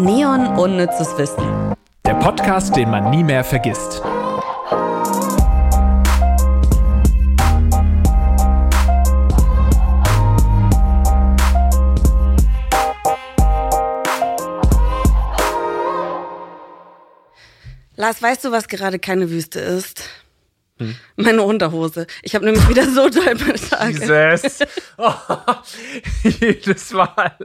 Neon Unnützes Wissen. Der Podcast, den man nie mehr vergisst. Lars, weißt du, was gerade keine Wüste ist? Hm. Meine Unterhose. Ich habe nämlich wieder so toll meine Tage. Jesus. Oh, jedes Mal.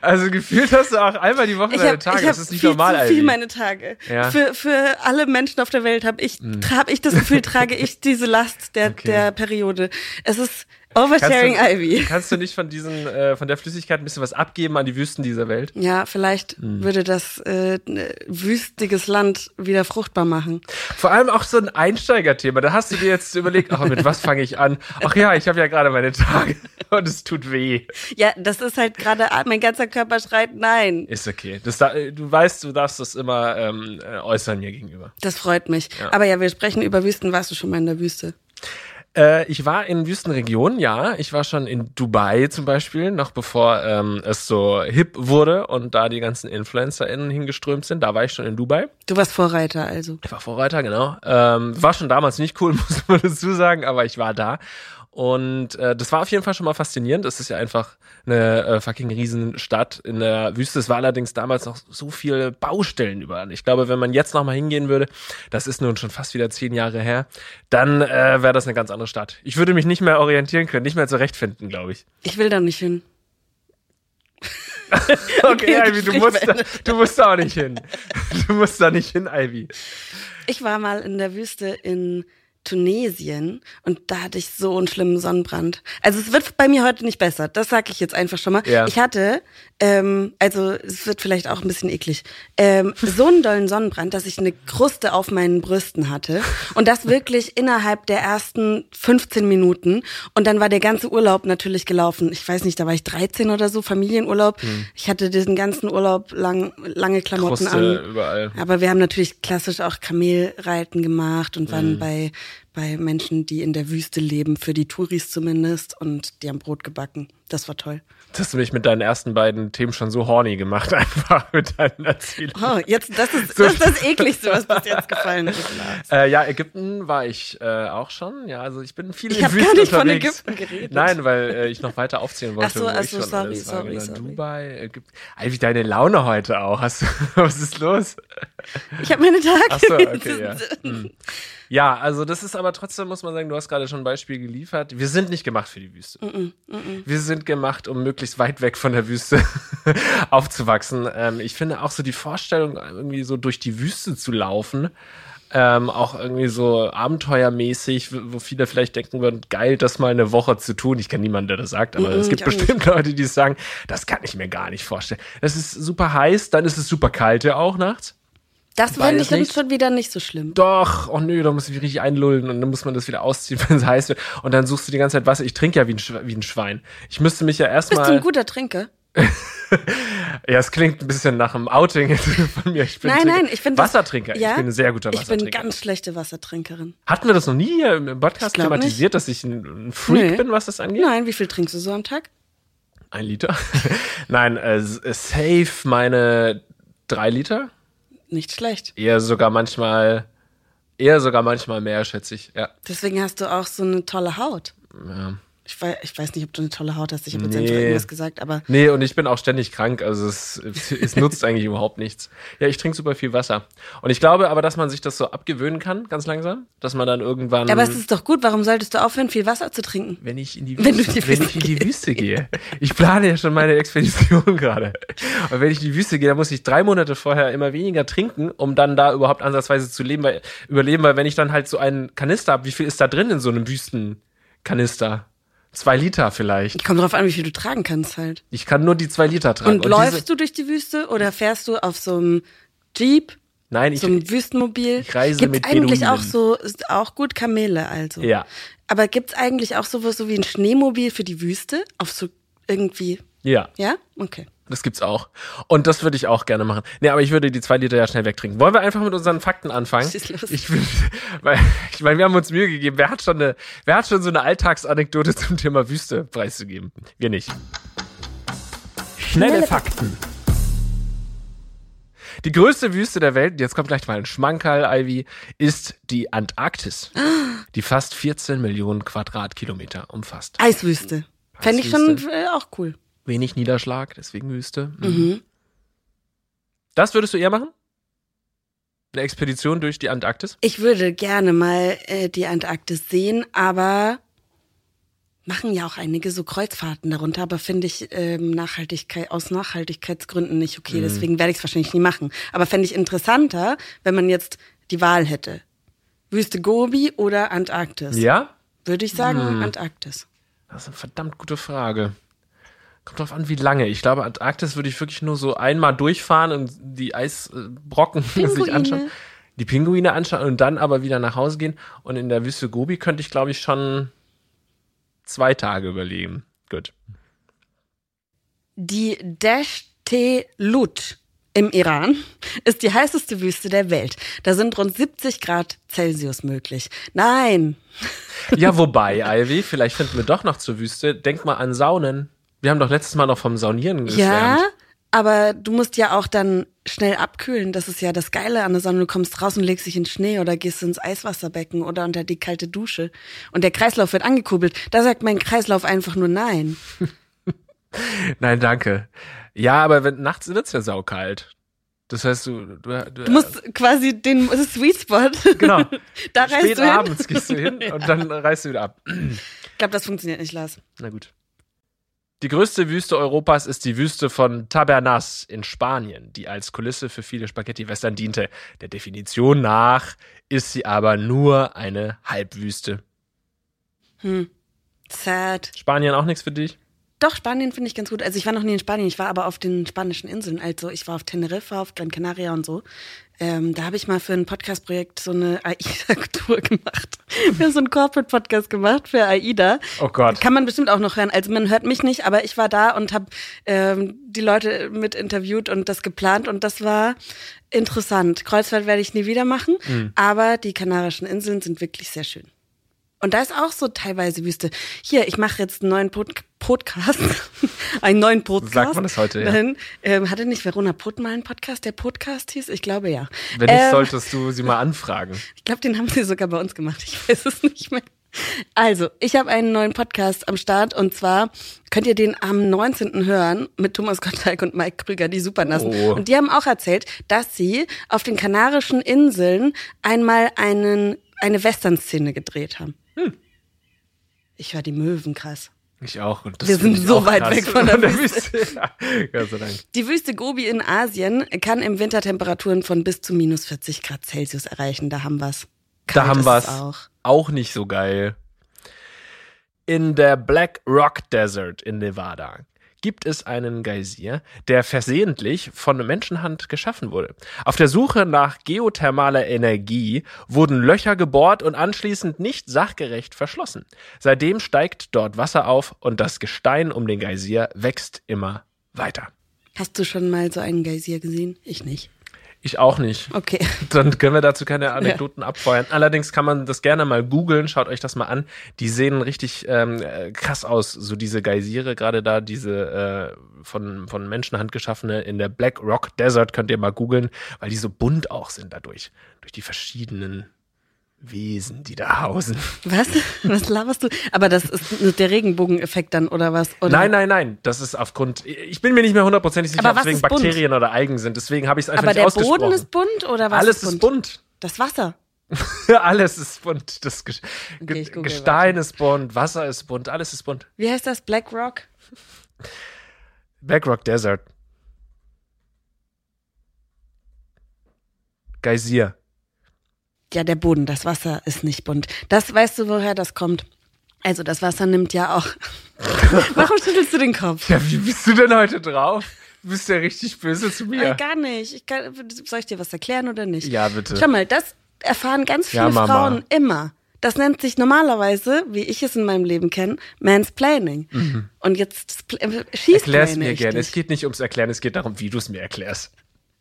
Also gefühlt hast du auch einmal die Woche ich deine hab, Tage. Ich das ist nicht viel normal, zu viel meine Tage. Ja. Für, für alle Menschen auf der Welt habe ich, hab ich das Gefühl, trage ich diese Last der, Okay. der Periode. Es ist Oversharing kannst du, Ivy. Kannst du nicht von diesen, äh, von der Flüssigkeit ein bisschen was abgeben an die Wüsten dieser Welt? Ja, vielleicht Hm. würde das äh, ne, wüstiges Land wieder fruchtbar machen. Vor allem auch so ein Einsteigerthema. Da hast du dir jetzt überlegt, ach, mit was fange ich an? Ach ja, ich habe ja gerade meine Tage und es tut weh. Ja, das ist halt gerade, mein ganzer Körper schreit nein. Ist okay. Das da, du weißt, du darfst das immer ähm, äh, äußern mir gegenüber. Das freut mich. Aber ja, wir sprechen über Wüsten. Warst du schon mal in der Wüste? Äh, ich war in Wüstenregionen, ja. Ich war schon in Dubai zum Beispiel, noch bevor ähm, es so hip wurde und da die ganzen InfluencerInnen hingeströmt sind. Da war ich schon in Dubai. Du warst Vorreiter, also. Ich war Vorreiter, genau. Ähm, war schon damals nicht cool, muss man dazu sagen, aber ich war da. Und äh, das war auf jeden Fall schon mal faszinierend. Es ist ja einfach eine äh, fucking Riesenstadt in der Wüste. Es war allerdings damals noch so viele Baustellen überall. Ich glaube, wenn man jetzt noch mal hingehen würde, das ist nun schon fast wieder zehn Jahre her, dann äh, wäre das eine ganz andere Stadt. Ich würde mich nicht mehr orientieren können, nicht mehr zurechtfinden, glaube ich. Ich will da nicht hin. Okay, Ivy, du musst, da, du musst da auch nicht hin. Du musst da nicht hin, Ivy. Ich war mal in der Wüste in Tunesien und da hatte ich so einen schlimmen Sonnenbrand. Also es wird bei mir heute nicht besser, das sage ich jetzt einfach schon mal. Ja. Ich hatte, ähm, also es wird vielleicht auch ein bisschen eklig, ähm, so einen dollen Sonnenbrand, dass ich eine Kruste auf meinen Brüsten hatte und das wirklich innerhalb der ersten 15 Minuten und dann war der ganze Urlaub natürlich gelaufen. Ich weiß nicht, da war ich 13 oder so, Familienurlaub. Ich hatte diesen ganzen Urlaub lang, lange Klamotten Hm. Kruste an. überall. Aber wir haben natürlich klassisch auch Kamelreiten gemacht und waren bei, bei Menschen, die in der Wüste leben, für die Touris zumindest. Und die haben Brot gebacken. Das war toll. Das hast du mich mit deinen ersten beiden Themen schon so horny gemacht, einfach mit deinen Erzählungen. Oh, jetzt, das ist das, ist das ekligste, was bis jetzt gefallen ist. Äh, ja, Ägypten war ich äh, auch schon. Ja, also ich bin viel Ich in Wüsten gar nicht von unterwegs. Ägypten geredet. Nein, weil äh, ich noch weiter aufzählen wollte. Ach so, ach ich so, sorry, war. sorry, Genau, sorry. Dubai, Ägypten. Ey, wie deine Laune heute auch. Hast du, was ist los? Ich habe meine Tage. Ach so, okay, ja. Hm. Ja, also das ist aber trotzdem, muss man sagen, du hast gerade schon ein Beispiel geliefert. Wir sind nicht gemacht für die Wüste. Wir sind gemacht, um möglichst weit weg von der Wüste aufzuwachsen. Ähm, ich finde auch so die Vorstellung, irgendwie so durch die Wüste zu laufen, ähm, auch irgendwie so abenteuermäßig, wo viele vielleicht denken würden, geil, das mal eine Woche zu tun. Ich kenne niemanden, der das sagt, aber Mhm, es gibt auch nicht. bestimmt Leute, die sagen, das kann ich mir gar nicht vorstellen. Es ist super heiß, dann ist es super kalt ja auch nachts. Das Beides ich dann nicht. schon wieder nicht so schlimm. Doch, oh nö, da muss ich mich richtig einlullen und dann muss man das wieder ausziehen, wenn es heiß wird. Und dann suchst du die ganze Zeit Wasser. Ich trinke ja wie ein, wie ein Schwein. Ich müsste mich ja Bist du ein erstmal. guter Trinker? Ja, es klingt ein bisschen nach einem Outing von mir. Ich bin Nein, Trinker. nein, ich das- Wassertrinker. Ja? Ich bin ein sehr guter Ich Wassertrinker. bin ganz schlechte Wassertrinkerin. Hatten wir das noch nie hier im Podcast Ich thematisiert, dass ich ein, Freak Nee. bin, was das angeht? Nein, wie viel trinkst du so am Tag? Ein Liter? nein, äh, s- safe meine drei Liter. Nicht schlecht. Eher sogar manchmal, eher sogar manchmal mehr, schätze ich. Ja. Deswegen hast du auch so eine tolle Haut. ja. Ich weiß, ich weiß nicht, ob du eine tolle Haut hast. Ich habe jetzt Nee. einfach irgendwas gesagt, aber Nee, und ich bin auch ständig krank, also es, es nutzt eigentlich überhaupt nichts. Ja, ich trinke super viel Wasser. Und ich glaube aber, dass man sich das so abgewöhnen kann, ganz langsam, dass man dann irgendwann. Aber es ist doch gut, warum solltest du aufhören, viel Wasser zu trinken? wenn ich in die Wenn du Wüste, die wenn Wüste ich in die Wüste gehe. Ich plane ja schon meine Expedition gerade. Und wenn ich in die Wüste gehe, dann muss ich drei Monate vorher immer weniger trinken, um dann da überhaupt ansatzweise zu leben, weil, überleben, weil wenn ich dann halt so einen Kanister habe, wie viel ist da drin in so einem Wüstenkanister? Zwei Liter vielleicht. Kommt drauf an, wie viel du tragen kannst halt. Ich kann nur die zwei Liter tragen. Und, diese- läufst du durch die Wüste oder fährst du auf so einem Jeep, Nein, ich, so einem Wüstenmobil? ich reise gibt's mit eigentlich Beduinen. auch so, ist auch gut Kamele also. Ja. Aber gibt's eigentlich auch sowas so wie ein Schneemobil für die Wüste? Auf so irgendwie, ja. ja? Okay. Das gibt's auch. Und das würde ich auch gerne machen. Nee, aber ich würde die zwei Liter ja schnell wegtrinken. Wollen wir einfach mit unseren Fakten anfangen? Schieß los. Ich will, weil, ich meine, wir haben uns Mühe gegeben. Wer hat schon eine, wer hat schon so eine Alltagsanekdote zum Thema Wüste preiszugeben? Wir nicht. Schnelle Fakten. Die größte Wüste der Welt, jetzt kommt gleich mal ein Schmankerl, Ivy, ist die Antarktis, die fast 14 Millionen Quadratkilometer umfasst. Eiswüste. Fände ich schon äh, auch cool. Wenig Niederschlag, deswegen Wüste. Mhm. Das würdest du eher machen? Eine Expedition durch die Antarktis? Ich würde gerne mal äh, die Antarktis sehen, aber machen ja auch einige so Kreuzfahrten darunter, aber finde ich ähm, Nachhaltigkeit aus Nachhaltigkeitsgründen nicht okay. Mhm. Deswegen werde ich es wahrscheinlich nie machen. Aber fände ich interessanter, wenn man jetzt die Wahl hätte. Wüste Gobi oder Antarktis? Ja? Würde ich sagen, mhm. Antarktis. Das ist eine verdammt gute Frage. Kommt drauf an, wie lange. Ich glaube, Antarktis würde ich wirklich nur so einmal durchfahren und die Eisbrocken sich anschauen. Die Pinguine anschauen und dann aber wieder nach Hause gehen. Und in der Wüste Gobi könnte ich, glaube ich, schon zwei Tage überleben. Gut. Die Dasht Lut im Iran ist die heißeste Wüste der Welt. Da sind rund 70 Grad Celsius möglich. Nein. Ja, wobei, Ivy, vielleicht finden wir doch noch zur Wüste. Denk mal an Saunen. Wir haben doch letztes Mal noch vom Saunieren geschwärmt. Ja, aber du musst ja auch dann schnell abkühlen. Das ist ja das Geile an der Sonne. Du kommst raus und legst dich in Schnee oder gehst ins Eiswasserbecken oder unter die kalte Dusche. Und der Kreislauf wird angekurbelt. Da sagt mein Kreislauf einfach nur nein. nein, danke. Ja, aber wenn, nachts wird's ja saukalt. Das heißt, du, du, du, du musst quasi den Sweet Spot. Genau. da reist Spät du hin. abends gehst du hin und dann reist du wieder ab. Ich glaube, das funktioniert nicht, Lars. Na gut. Die größte Wüste Europas ist die Wüste von Tabernas in Spanien, die als Kulisse für viele Spaghetti-Western diente. Der Definition nach ist sie aber nur eine Halbwüste. Hm. Sad. Spanien auch nichts für dich? Doch, Spanien finde ich ganz gut. Also ich war noch nie in Spanien, ich war aber auf den spanischen Inseln. Also ich war auf Teneriffa, auf Gran Canaria und so. Ähm, da habe ich mal für ein Podcast-Projekt so eine AIDA-Tour gemacht. Wir haben so einen Corporate-Podcast gemacht für AIDA. Oh Gott. Kann man bestimmt auch noch hören. Also man hört mich nicht, aber ich war da und habe ähm, die Leute mit interviewt und das geplant und das war interessant. Kreuzfahrt werde ich nie wieder machen, mhm. aber die Kanarischen Inseln sind wirklich sehr schön. Und da ist auch so teilweise Wüste. Hier, ich mache jetzt einen neuen Pod Podcast. einen neuen Podcast. Sagt man das heute, ja. Dann, ähm, hatte nicht Verona Putt mal einen Podcast, der Podcast hieß? Ich glaube ja. Wenn nicht, ähm, solltest du sie mal anfragen. Ich glaube, den haben sie sogar bei uns gemacht. Ich weiß es nicht mehr. Also, ich habe einen neuen Podcast am Start und zwar könnt ihr den am 19. hören mit Thomas Gottschalk und Mike Krüger, die Supernassen. Oh. Und die haben auch erzählt, dass sie auf den Kanarischen Inseln einmal einen, eine Western-Szene gedreht haben. Hm. Ich höre die Möwen krass. Ich auch. Und Wir sind so weit krass. weg von der, der Wüste. Wüste. Ja, Gott sei Dank. Die Wüste Gobi in Asien kann im Winter Temperaturen von bis zu minus 40 Grad Celsius erreichen. Da haben wir's. Da haben wir's. Auch. auch nicht so geil. In der Black Rock Desert in Nevada gibt es einen Geysir, der versehentlich von Menschenhand geschaffen wurde. Auf der Suche nach geothermaler Energie wurden Löcher gebohrt und anschließend nicht sachgerecht verschlossen. Seitdem steigt dort Wasser auf und das Gestein um den Geysir wächst immer weiter. Hast du schon mal so einen Geysir gesehen? Ich nicht. Ich auch nicht. Okay. Dann können wir dazu keine Anekdoten ja. abfeuern. Allerdings kann man das gerne mal googeln. Schaut euch das mal an. Die sehen richtig ähm, krass aus. So diese Geysire, gerade da diese äh, von, von Menschenhand geschaffene in der Black Rock Desert könnt ihr mal googeln, weil die so bunt auch sind dadurch. Durch die verschiedenen Wesen, die da hausen. Was? Was laberst du? Aber das ist der Regenbogeneffekt dann oder was? Oder? Nein, nein, nein. Das ist aufgrund. Ich bin mir nicht mehr hundertprozentig sicher, ob es wegen Bakterien oder Algen sind. Deswegen habe ich es einfach Aber nicht ausgesprochen. Aber der Boden ist bunt oder was? Alles ist bunt. Ist bunt. Das Wasser. alles ist bunt. Das Ge okay, Gestein warte. ist bunt, Wasser ist bunt, alles ist bunt. Wie heißt das? Black Rock? Black Rock Desert. Geysir. Ja, der Boden, das Wasser ist nicht bunt. Das weißt du, woher das kommt? Also das Wasser nimmt ja auch. Warum schüttelst du den Kopf? Ja, wie bist du denn heute drauf? Du bist ja richtig böse zu mir. Äh, gar nicht. Ich kann, soll ich dir was erklären oder nicht? Ja, bitte. Schau mal, das erfahren ganz viele ja, Frauen immer. Das nennt sich normalerweise, wie ich es in meinem Leben kenne, Mansplaining. Mhm. Und jetzt äh, schießt Erklär's mir gerne. Es geht nicht ums Erklären, es geht darum, wie du es mir erklärst.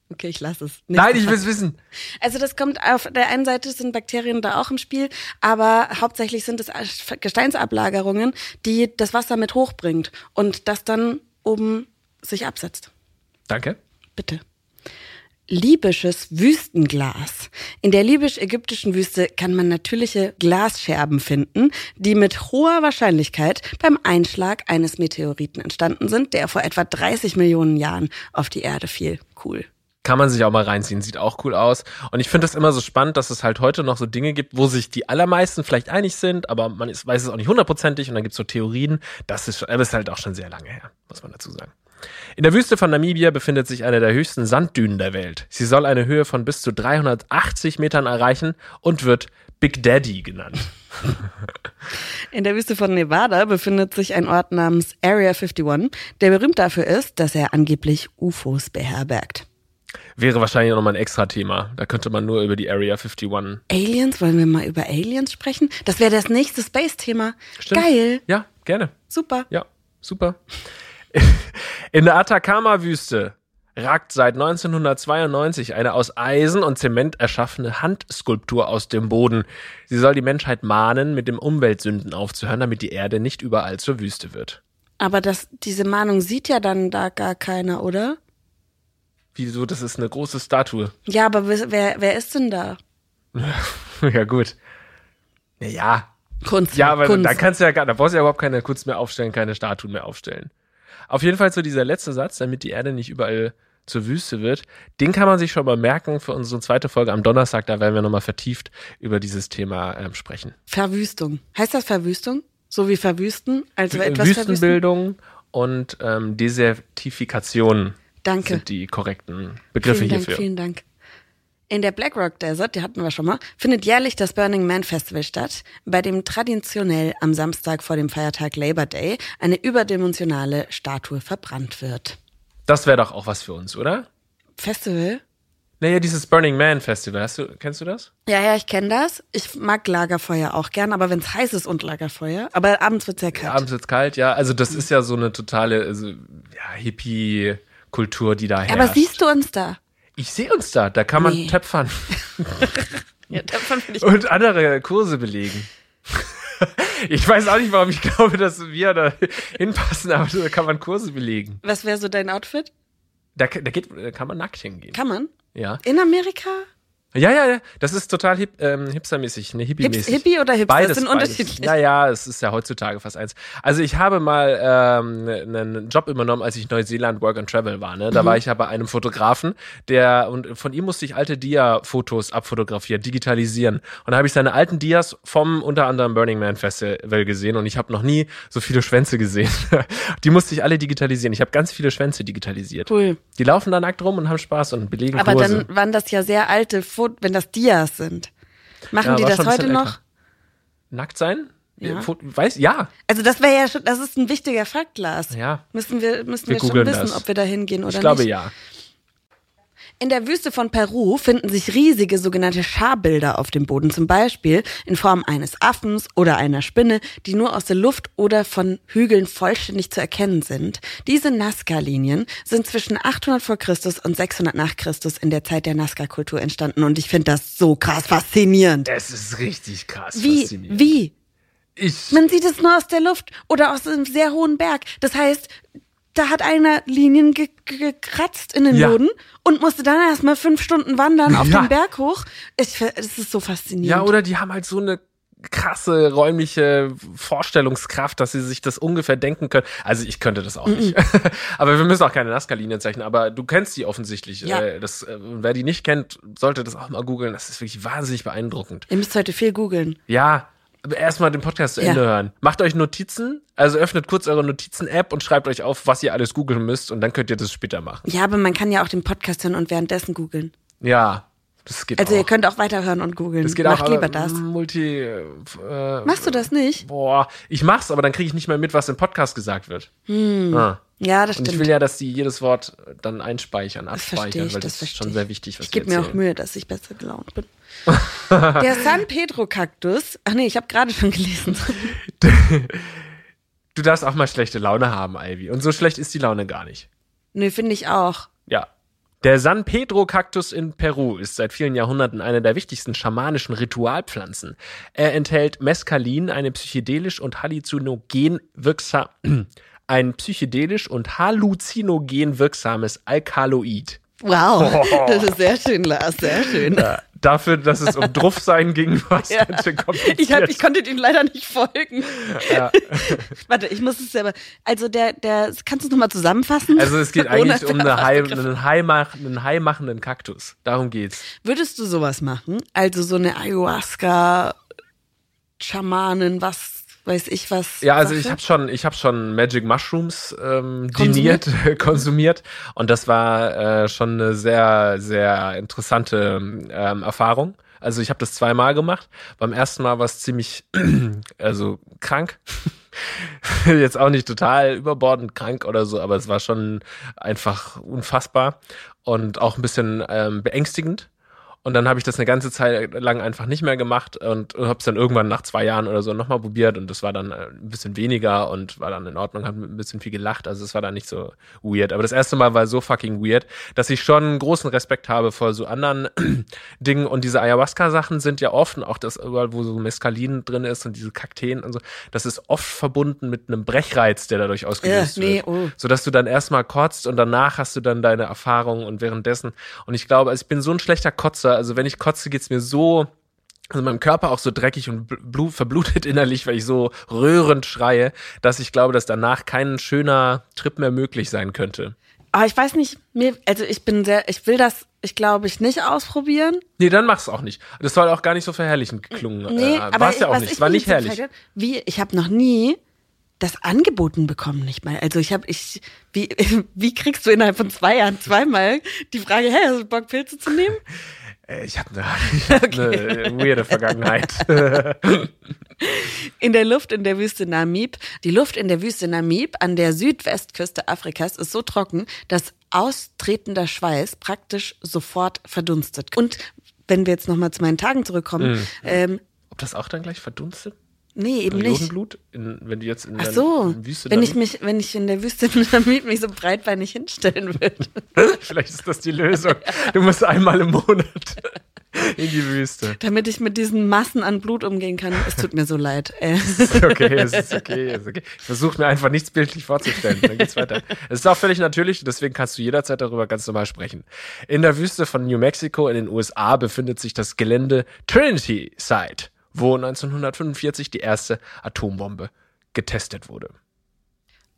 Okay, ich lasse es. Nicht Nein, ich will es wissen. Also das kommt auf der einen Seite sind Bakterien da auch im Spiel, aber hauptsächlich sind es Gesteinsablagerungen, die das Wasser mit hochbringt und das dann oben sich absetzt. Danke. Bitte. libysches Wüstenglas. In der libysch-ägyptischen Wüste kann man natürliche Glasscherben finden, die mit hoher Wahrscheinlichkeit beim Einschlag eines Meteoriten entstanden sind, der vor etwa 30 Millionen Jahren auf die Erde fiel. Cool. Kann man sich auch mal reinziehen, sieht auch cool aus. Und ich finde das immer so spannend, dass es halt heute noch so Dinge gibt, wo sich die allermeisten vielleicht einig sind, aber man ist, weiß es auch nicht hundertprozentig und dann gibt es so Theorien. Das ist, das ist halt auch schon sehr lange her, muss man dazu sagen. In der Wüste von Namibia befindet sich eine der höchsten Sanddünen der Welt. Sie soll eine Höhe von bis zu 380 Metern erreichen und wird Big Daddy genannt. In der Wüste von Nevada befindet sich ein Ort namens Area 51, der berühmt dafür ist, dass er angeblich UFOs beherbergt. Wäre wahrscheinlich nochmal ein extra Thema. Da könnte man nur über die Area 51. Aliens, wollen wir mal über Aliens sprechen? Das wäre das nächste Space-Thema. Geil. Ja, gerne. Super. Ja, super. In der Atacama-Wüste ragt seit 1992 eine aus Eisen und Zement erschaffene Handskulptur aus dem Boden. Sie soll die Menschheit mahnen, mit dem Umweltsünden aufzuhören, damit die Erde nicht überall zur Wüste wird. Aber das, diese Mahnung sieht ja dann da gar keiner, oder? Wieso? Das ist eine große Statue. Ja, aber wer, wer ist denn da? ja, gut. Ja. Kunst. Ja, aber Kunst. da kannst du ja gar, da brauchst du ja überhaupt keine Kunst mehr aufstellen, keine Statuen mehr aufstellen. Auf jeden Fall so dieser letzte Satz, damit die Erde nicht überall zur Wüste wird, den kann man sich schon mal merken für unsere zweite Folge am Donnerstag. Da werden wir nochmal vertieft über dieses Thema ähm, sprechen. Verwüstung. Heißt das Verwüstung? So wie verwüsten? Also etwas Wüstenbildung und ähm, Desertifikation Danke. sind die korrekten Begriffe vielen Dank, hierfür. Vielen Dank. In der Black Rock Desert, die hatten wir schon mal, findet jährlich das Burning Man Festival statt, bei dem traditionell am Samstag vor dem Feiertag Labor Day eine überdimensionale Statue verbrannt wird. Das wäre doch auch was für uns, oder? Festival? Naja, dieses Burning Man Festival, hast du, kennst du das? Ja, ja, ich kenne das. Ich mag Lagerfeuer auch gern, aber wenn es heiß ist und Lagerfeuer. Aber abends wird sehr kalt. Abends wird's kalt, ja. Also das ist ja so eine totale also, ja, Hippie-Kultur, die da herrscht. aber siehst du uns da? Ich sehe uns da, da kann man Nee. töpfern Ja, davon bin ich und andere Kurse belegen. Ich weiß auch nicht, warum ich glaube, dass wir da hinpassen, aber da kann man Kurse belegen. Was wäre so dein Outfit? Da, da, geht, da kann man nackt hingehen. Kann man? Ja. In Amerika? Ja, ja, ja. Das ist total hip, ähm, hipstermäßig, ne, Hips, hippie-mäßig. Hippie oder Hipster? Beides, das sind unterschiedlich. Naja, es ist ja heutzutage fast eins. Also ich habe mal ähm, einen Job übernommen, als ich Neuseeland Work and Travel war. Ne? Da Mhm. war ich ja bei einem Fotografen, der und von ihm musste ich alte Dia-Fotos abfotografieren, digitalisieren. Und da habe ich seine alten Dias vom unter anderem Burning Man Festival gesehen und ich habe noch nie so viele Schwänze gesehen. Die musste ich alle digitalisieren. Ich habe ganz viele Schwänze digitalisiert. Cool. Die laufen da nackt rum und haben Spaß und belegen Aber Kurse. dann waren das ja sehr alte Fotos, wenn das Dias sind. Machen Ja, die das heute noch? älter. Nackt sein? Ja. Weiß, ja. Also das wäre ja schon, das ist ein wichtiger Fakt, Lars. Ja. Müssen wir, müssen Wir wir, schon wissen, das. ob wir da hingehen oder Ich glaube nicht. ja. In der Wüste von Peru finden sich riesige sogenannte Scharbilder auf dem Boden, zum Beispiel in Form eines Affens oder einer Spinne, die nur aus der Luft oder von Hügeln vollständig zu erkennen sind. Diese Nazca-Linien sind zwischen 800 vor Christus und 600 nach Christus in der Zeit der Nazca-Kultur entstanden und ich finde das so krass faszinierend. Es ist richtig krass. Wie, faszinierend. wie? Ich, Man sieht es nur aus der Luft oder aus einem sehr hohen Berg. Das heißt, da hat einer Linien ge ge gekratzt in den Ja. Boden und musste dann erstmal fünf Stunden wandern auf Ja. den Berg hoch. Ich, es ist so faszinierend. ja, oder die haben halt so eine krasse räumliche Vorstellungskraft, dass sie sich das ungefähr denken können. Also ich könnte das auch nicht. aber wir müssen auch keine Nazca-Linien zeichnen. Aber du kennst die offensichtlich. Ja. Äh, Das, äh, wer die nicht kennt, sollte das auch mal googeln. Das ist wirklich wahnsinnig beeindruckend. Ihr müsst heute viel googeln. Ja, erstmal den Podcast zu Ja. Ende hören. Macht euch Notizen, also öffnet kurz eure Notizen-App und schreibt euch auf, was ihr alles googeln müsst und dann könnt ihr das später machen. Ja, aber man kann ja auch den Podcast hören und währenddessen googeln. Ja, das geht Also auch. ihr könnt auch weiterhören und googeln. das geht Macht auch, lieber das. Multi. Äh, Machst du das nicht? Boah, ich mach's, aber dann kriege ich nicht mehr mit, was im Podcast gesagt wird. Ah. Ja, das Und ich stimmt. will ja, dass die jedes Wort dann einspeichern, das abspeichern, ich, weil das das, ist schon sehr wichtig, was Ich gebe mir auch. Mühe, dass ich besser gelaunt bin. Der San Pedro Kaktus. Ach nee, ich habe gerade schon gelesen. Du darfst auch mal schlechte Laune haben, Ivy. Und so schlecht ist die Laune gar nicht. Nö, finde ich auch. Ja. Der San Pedro Kaktus in Peru ist seit vielen Jahrhunderten eine der wichtigsten schamanischen Ritualpflanzen. Er enthält Mescalin, eine psychedelisch und halluzinogen wirksam, ein psychedelisch und halluzinogen wirksames Alkaloid. Wow, das ist sehr schön, Lars, sehr schön. Ja, dafür, dass es um Druffsein ging, war es Ja. ganz schön kompliziert. Ich, hab, ich konnte dem leider nicht folgen. ja. Warte, ich muss es selber. Also der, der, kannst du es nochmal zusammenfassen? Also es geht eigentlich um eine Hai, einen, Hai mach, einen Hai machenden Kaktus. Darum geht's. Würdest du sowas machen? Also so eine Ayahuasca, Schamanen, was weiß ich was. Ja, also ich Sache? habe schon, ich habe schon Magic Mushrooms ähm, Konsumiert? diniert, konsumiert und das war äh, schon eine sehr, sehr interessante ähm, Erfahrung. Also ich habe das zweimal gemacht. Beim ersten Mal war es ziemlich, also krank. Jetzt auch nicht total überbordend krank oder so, aber es war schon einfach unfassbar und auch ein bisschen ähm, beängstigend. Und dann habe ich das eine ganze Zeit lang einfach nicht mehr gemacht und habe es dann irgendwann nach zwei Jahren oder so nochmal probiert und das war dann äh, ein bisschen weniger und war dann in Ordnung, hat ein bisschen viel gelacht, also es war dann nicht so weird. Aber das erste Mal war so fucking weird, dass ich schon großen Respekt habe vor so anderen Dingen und diese Ayahuasca-Sachen sind ja oft, auch das überall, wo so Mescalin drin ist und diese Kakteen und so, das ist oft verbunden mit einem Brechreiz, der dadurch ausgelöst Äh, nee, wird. oh. Sodass du dann erstmal kotzt und danach hast du dann deine Erfahrungen und währenddessen. Und ich glaube, also ich bin so ein schlechter Kotzer. Also wenn ich kotze, geht's mir so, also meinem Körper auch so dreckig und blu verblutet innerlich, weil ich so rührend schreie, dass ich glaube, dass danach kein schöner Trip mehr möglich sein könnte. Aber ich weiß nicht, mir, also ich bin sehr, ich will das, ich glaube ich, nicht ausprobieren. Nee, dann mach's auch nicht. Das soll auch gar nicht so verherrlichend klungen. Nee, äh, aber war's ja auch nicht. ich war nicht herrlich. Wie, ich habe noch nie das angeboten bekommen, nicht mal. Also ich habe, ich, wie, wie kriegst du innerhalb von zwei Jahren zweimal die Frage, hey, hast du Bock, Pilze zu nehmen? Äh, Ich habe eine, hab eine weirde Vergangenheit. In der Luft in der Wüste Namib. Die Luft in der Wüste Namib an der Südwestküste Afrikas ist so trocken, dass austretender Schweiß praktisch sofort verdunstet. Und wenn wir jetzt nochmal zu meinen Tagen zurückkommen, Mhm. ähm, Ob das auch dann gleich verdunstet? Nee, eben nicht. In, wenn du jetzt in der so, Wüste wenn ich mich, wenn ich in der Wüste Namib mich so breitbeinig hinstellen würde. Vielleicht ist das die Lösung. Du musst einmal im Monat in die Wüste. damit ich mit diesen Massen an Blut umgehen kann. Es tut mir so leid. Äh, Ist okay, es ist okay, es ist okay. Ich versuche mir einfach nichts bildlich vorzustellen. Dann geht's weiter. Es ist auch völlig natürlich, deswegen kannst du jederzeit darüber ganz normal sprechen. In der Wüste von New Mexico in den USA befindet sich das Gelände Trinity Site, wo 1945 die erste Atombombe getestet wurde.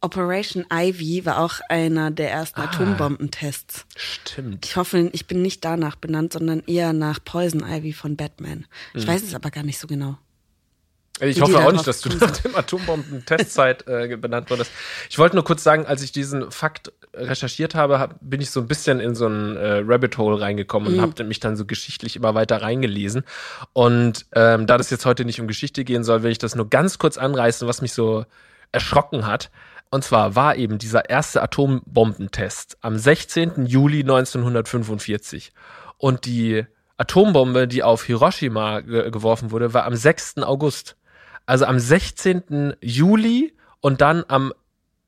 Operation Ivy war auch einer der ersten Atombombentests. Stimmt. Ich hoffe, ich bin nicht danach benannt, sondern eher nach Poison Ivy von Batman. Ich Hm. weiß es aber gar nicht so genau. Ich hoffe auch nicht, dass du nach dem Atombomben-Testzeit äh, benannt wurdest. Ich wollte nur kurz sagen, als ich diesen Fakt recherchiert habe, hab, bin ich so ein bisschen in so ein äh, Rabbit Hole reingekommen und habe mich dann so geschichtlich immer weiter reingelesen. Und ähm, da das jetzt heute nicht um Geschichte gehen soll, will ich das nur ganz kurz anreißen, was mich so erschrocken hat. Und zwar war eben dieser erste Atombombentest am 16. Juli 1945. Und die Atombombe, die auf Hiroshima ge geworfen wurde, war am 6. August. Also am 16. Juli und dann am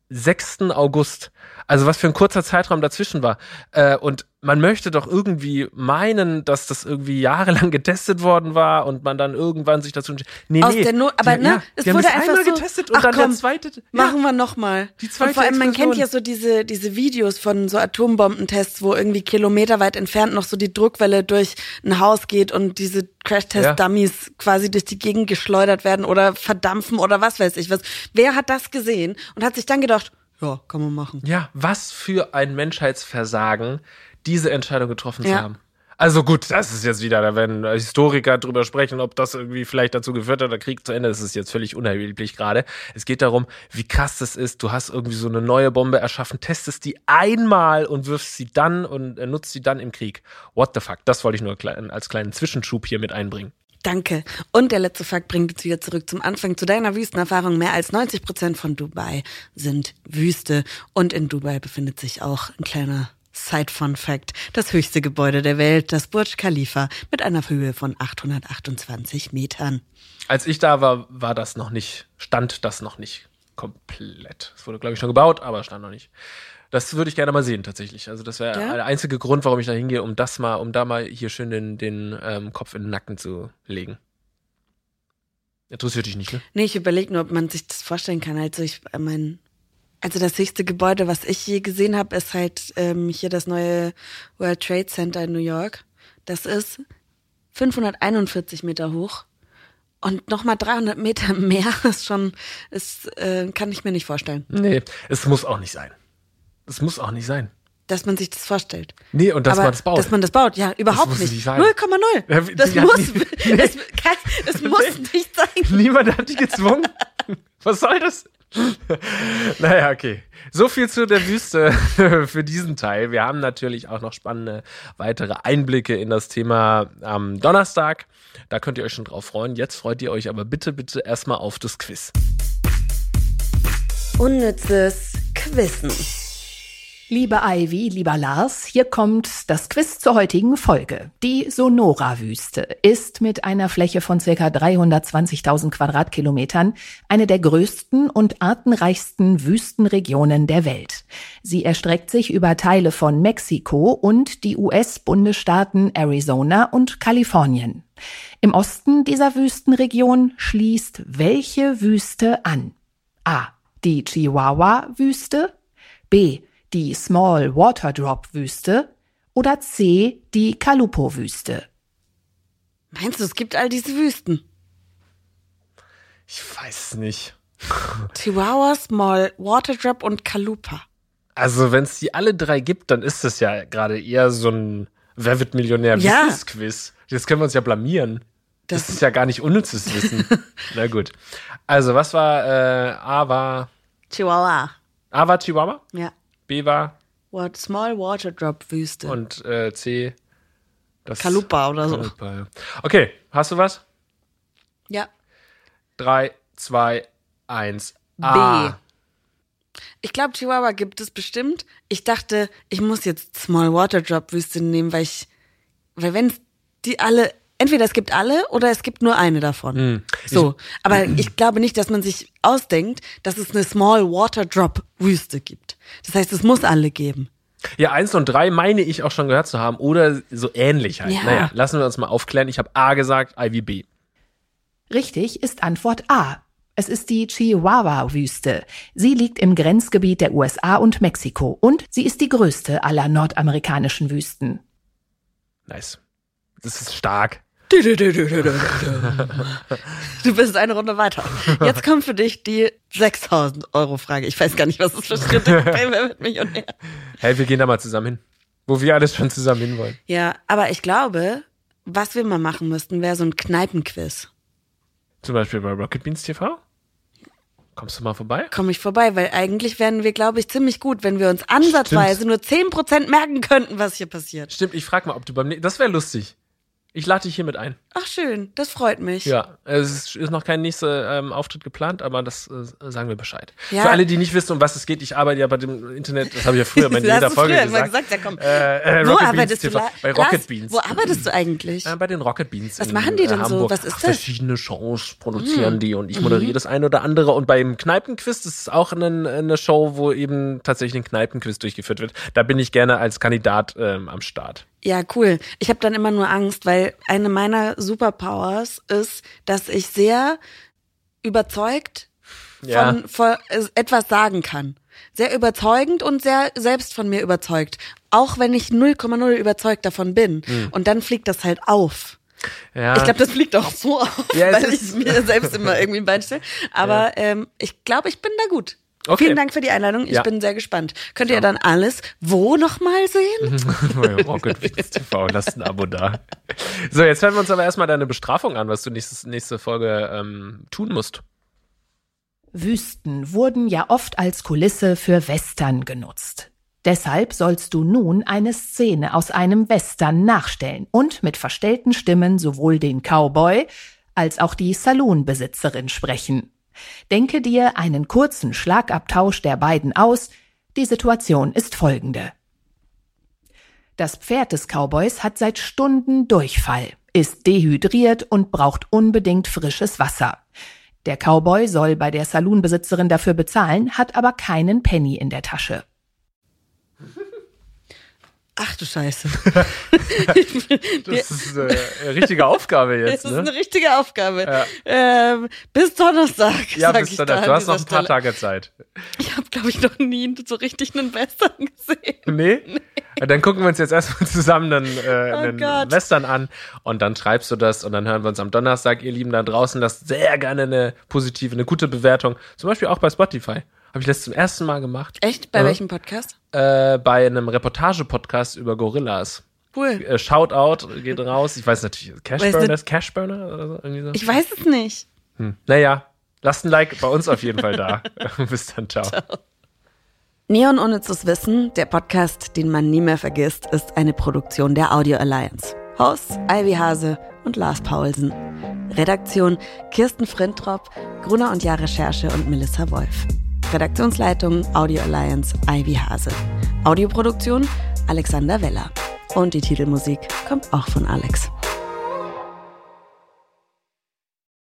6. August. Also was für ein kurzer Zeitraum dazwischen war. Äh, und man möchte doch irgendwie meinen, dass das irgendwie jahrelang getestet worden war und man dann irgendwann sich dazu entschieden. Nee, Aus nee. der Not, aber die, ne, ja, es wurde einfach einmal so, getestet und dann komm, der zweite. ja. Machen wir nochmal. Die zweite Und vor allem, man kennt Explosion. ja so diese, diese Videos von so Atombombentests, wo irgendwie kilometerweit entfernt noch so die Druckwelle durch ein Haus geht und diese Crash-Test-Dummies quasi durch die Gegend geschleudert werden oder verdampfen oder was weiß ich was. Wer hat das gesehen und hat sich dann gedacht, ja, kann man machen. Ja, was für ein Menschheitsversagen, diese Entscheidung getroffen zu Ja. haben. Also gut, das ist jetzt wieder, da werden Historiker drüber sprechen, ob das irgendwie vielleicht dazu geführt hat, der Krieg zu Ende. Das ist jetzt völlig unerheblich gerade. Es geht darum, wie krass das ist. Du hast irgendwie so eine neue Bombe erschaffen, testest die einmal und wirfst sie dann und äh, nutzt sie dann im Krieg. What the fuck? Das wollte ich nur als kleinen Zwischenschub hier mit einbringen. Danke. Und der letzte Fakt bringt uns wieder zurück zum Anfang zu deiner Wüstenerfahrung. Mehr als 90 Prozent von Dubai sind Wüste. Und in Dubai befindet sich auch ein kleiner Side-Fun-Fact. Das höchste Gebäude der Welt, das Burj Khalifa, mit einer Höhe von 828 Metern. Als ich da war, war das noch nicht, stand das noch nicht komplett. Es wurde, glaube ich, schon gebaut, aber stand noch nicht. Das würde ich gerne mal sehen, tatsächlich. Also, das wäre Ja? der einzige Grund, warum ich da hingehe, um das mal, um da mal hier schön den, den ähm, Kopf in den Nacken zu legen. Interessiert dich nicht, ne? Nee, ich überlege nur, ob man sich das vorstellen kann. Also ich, äh, mein Also das höchste Gebäude, was ich je gesehen habe, ist halt ähm, hier das neue World Trade Center in New York. Das ist 541 Meter hoch und nochmal 300 Meter mehr ist schon, ist, äh, kann ich mir nicht vorstellen, Nee, es muss auch nicht sein. Es muss auch nicht sein. dass man sich das vorstellt. Nee, und dass Aber man das baut. Dass man das baut, ja, überhaupt muss nicht. nicht sein. 0,0. Ja, Das ja, muss, nee. kann, es muss nicht sein. Niemand hat dich gezwungen. Was soll das? naja, okay. So viel zu der Wüste für diesen Teil. Wir haben natürlich auch noch spannende weitere Einblicke in das Thema am Donnerstag. Da könnt ihr euch schon drauf freuen. Jetzt freut ihr euch aber bitte, bitte erstmal auf das Quiz. Unnützes Quissen. Liebe Ivy, lieber Lars, hier kommt das Quiz zur heutigen Folge. Die Sonora-Wüste ist mit einer Fläche von circa 320.000 Quadratkilometern eine der größten und artenreichsten Wüstenregionen der Welt. Sie erstreckt sich über Teile von Mexiko und die US-Bundesstaaten Arizona und Kalifornien. Im Osten dieser Wüstenregion schließt welche Wüste an? A. Die Chihuahua-Wüste. B. Die Small Waterdrop Wüste. Oder C. Die Kalupo-Wüste. Meinst du, es gibt all diese Wüsten? Ich weiß nicht. Chihuahua, Small, Waterdrop und Kalupa. Also, wenn es die alle drei gibt, dann ist das ja gerade eher so ein Wer wird Millionär Ja. Wissensquiz. Jetzt können wir uns ja blamieren. Das, Das- ist ja gar nicht unnützes Wissen. Na gut. Also, was war äh, A war Chihuahua. A war Chihuahua, Ja. B war What, Small Waterdrop Wüste. und äh, C das Kalupa oder so. Kalupa, ja. Okay, hast du was? Ja. Drei, zwei, eins. A. B. Ich glaube, Chihuahua gibt es bestimmt. Ich dachte, ich muss jetzt Small Waterdrop Wüste nehmen, weil ich, weil wenn die alle, entweder es gibt alle oder es gibt nur eine davon. Hm. So. Aber ich glaube nicht, dass man sich ausdenkt, dass es eine Small Waterdrop Wüste gibt. Das heißt, es muss alle geben. Ja, eins und drei meine ich auch schon gehört zu haben oder so ähnlich halt. Ja. Naja, lassen wir uns mal aufklären. Ich habe A gesagt, Ivy B. Richtig ist Antwort A. Es ist die Chihuahua-Wüste. Sie liegt im Grenzgebiet der USA und Mexiko und sie ist die größte aller nordamerikanischen Wüsten. Nice. Das ist stark. Du bist eine Runde weiter. Jetzt kommt für dich die 6000 Euro Frage. Ich weiß gar nicht, was es für Schritte wird Millionär. Hey, wir gehen da mal zusammen hin. Wo wir alles schon zusammen hinwollen. Ja, aber ich glaube, was wir mal machen müssten, wäre so ein Kneipenquiz. Zum Beispiel bei Rocket Beans TV. Kommst du mal vorbei? Komme ich vorbei, weil eigentlich wären wir, glaube ich, ziemlich gut, wenn wir uns ansatzweise nur 10% merken könnten, was hier passiert. Stimmt, ich frag mal, ob du beim nächsten. Das wäre lustig. Ich lade dich hiermit ein. Ach schön, das freut mich. Ja, es ist, noch kein nächster ähm, Auftritt geplant, aber das äh, sagen wir Bescheid. Ja. Für alle, die nicht wissen, um was es geht, ich arbeite ja bei dem Internet, das habe ich ja früher in jeder Folge gesagt. immer gesagt, ja komm. Äh, äh, wo Rocket Beans arbeitest du? TV. Bei Rocket Lars, Beans. Wo arbeitest du eigentlich? Äh, bei den Rocket Beans. Was machen die äh, denn so? Hamburg. Was ist Ach, das? Verschiedene Shows produzieren die und ich moderiere das eine oder andere. Und beim Kneipenquiz, das ist auch eine, eine Show, wo eben tatsächlich ein Kneipenquiz durchgeführt wird. Da bin ich gerne als Kandidat ähm, am Start. Ja, cool. Ich habe dann immer nur Angst, weil eine meiner Superpowers ist, dass ich sehr überzeugt Ja. von, von etwas sagen kann. Sehr überzeugend und sehr selbst von mir überzeugt. Auch wenn ich 0,0 überzeugt davon bin. Und dann fliegt das halt auf. Ja. Ich glaube, das fliegt auch so auf, Ja, es weil ich ist- mir selbst immer irgendwie ein Bein stelle. Aber ähm, ich glaube, ich bin da gut. Okay. Vielen Dank für die Einladung. Ich Ja. bin sehr gespannt. Könnt ihr dann alles wo nochmal sehen? Rocket Beans TV, lasst ein Abo da. So, jetzt hören wir uns aber erstmal deine Bestrafung an, was du nächstes, nächste Folge ähm, tun musst. Wüsten wurden ja oft als Kulisse für Western genutzt. Deshalb sollst du nun eine Szene aus einem Western nachstellen und mit verstellten Stimmen sowohl den Cowboy als auch die Saloonbesitzerin sprechen. Denke dir einen kurzen Schlagabtausch der beiden aus. Die Situation ist folgende. Das Pferd des Cowboys hat seit Stunden Durchfall, ist dehydriert und braucht unbedingt frisches Wasser. Der Cowboy soll bei der Saloonbesitzerin dafür bezahlen, hat aber keinen Penny in der Tasche. Ach du Scheiße. Das ist äh, eine richtige Aufgabe jetzt. Das ist Ne? eine richtige Aufgabe. Ja. Ähm, bis Donnerstag. Ja, bis an Du hast noch ein paar Stelle. Tage Zeit. Ich habe, glaube ich, noch nie so richtig einen Western gesehen. Nee? Ja, Dann gucken wir uns jetzt erstmal zusammen einen, äh, einen Oh. Western an und dann schreibst du das und dann hören wir uns am Donnerstag, ihr Lieben da draußen, lasst sehr gerne eine positive, eine gute Bewertung. Zum Beispiel auch bei Spotify. Habe ich das zum ersten Mal gemacht. Echt? Bei Ja. welchem Podcast? Äh, bei einem Reportage-Podcast über Gorillas. Cool. Äh, Shoutout geht raus. Ich weiß natürlich, Cashburner ist Cashburner oder so? Irgendwie so. Ich weiß es nicht. Hm. Naja, lasst ein Like bei uns auf jeden Fall da. Bis dann, ciao. Neon Unnützes Wissen, der Podcast, den man nie mehr vergisst, ist eine Produktion der Audio Alliance. Hosts Ivy Hase und Lars Paulsen. Redaktion Kirsten Frintrop, Gruner und Jahr Recherche und Melissa Wolf. Redaktionsleitung Audio Alliance Ivy Hase. Audioproduktion Alexander Weller. Und die Titelmusik kommt auch von Alex.